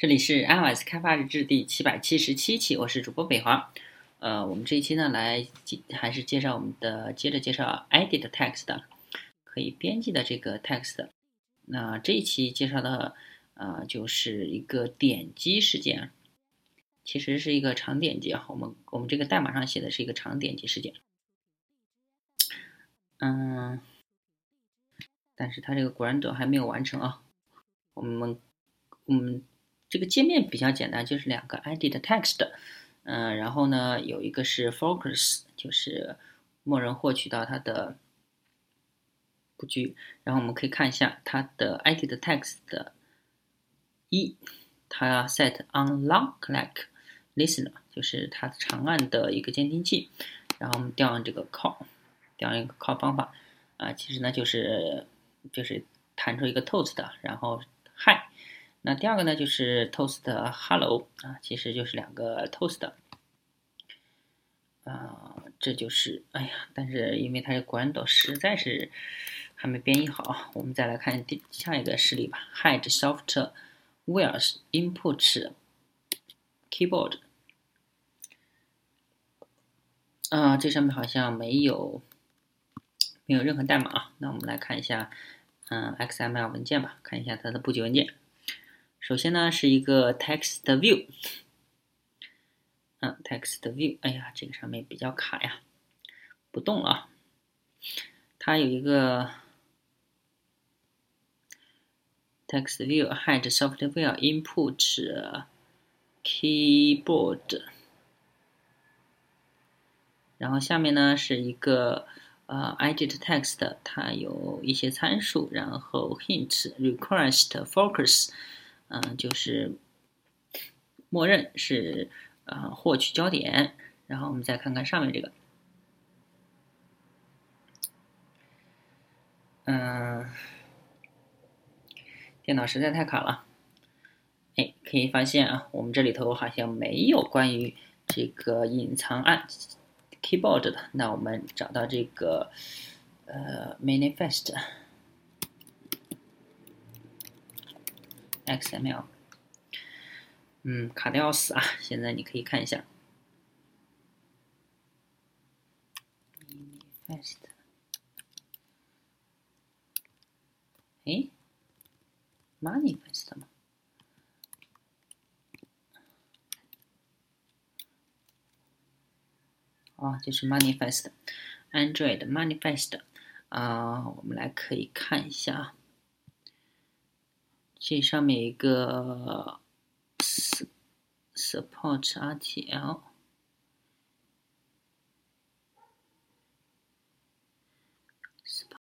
这里是 iOS 开发日志第七百七十七期，我是主播北华。呃，我们这一期呢，来还是介绍我们的，接着介绍 edit text 可以编辑的这个 text。那这一期介绍的，呃，就是一个点击事件，其实是一个长点击啊。我们我们这个代码上写的是一个长点击事件。嗯，但是它这个 Grand 还没有完成啊。我们我们。这个界面比较简单，就是两个 edit text，嗯，然后呢有一个是 focus，就是默认获取到它的布局，然后我们可以看一下它的 edit text 的一，它 set on long click listener，就是它长按的一个监听器，然后我们调用这个 call，调用一个 call 方法，啊，其实呢就是就是弹出一个 toast，然后 hi。那第二个呢，就是 toast hello 啊，其实就是两个 toast 啊，这就是哎呀，但是因为它的 Gradle 实在是还没编译好，我们再来看第下一个实例吧。Hide Softwares input keyboard 啊，这上面好像没有没有任何代码啊。那我们来看一下，嗯，XML 文件吧，看一下它的布局文件。首先呢，是一个 text view，嗯，text view，哎呀，这个上面比较卡呀，不动了。它有一个 text view hide software input keyboard，然后下面呢是一个呃 edit text，它有一些参数，然后 hint request focus。嗯，就是默认是呃获取焦点，然后我们再看看上面这个，嗯，电脑实在太卡了，哎，可以发现啊，我们这里头好像没有关于这个隐藏按 keyboard 的，那我们找到这个呃 manifest。XML，嗯，卡的要死啊！现在你可以看一下，manifest，哎，manifest 吗？哦，就是 manifest，Android manifest，啊，我们来可以看一下。这上面一个 support RTL，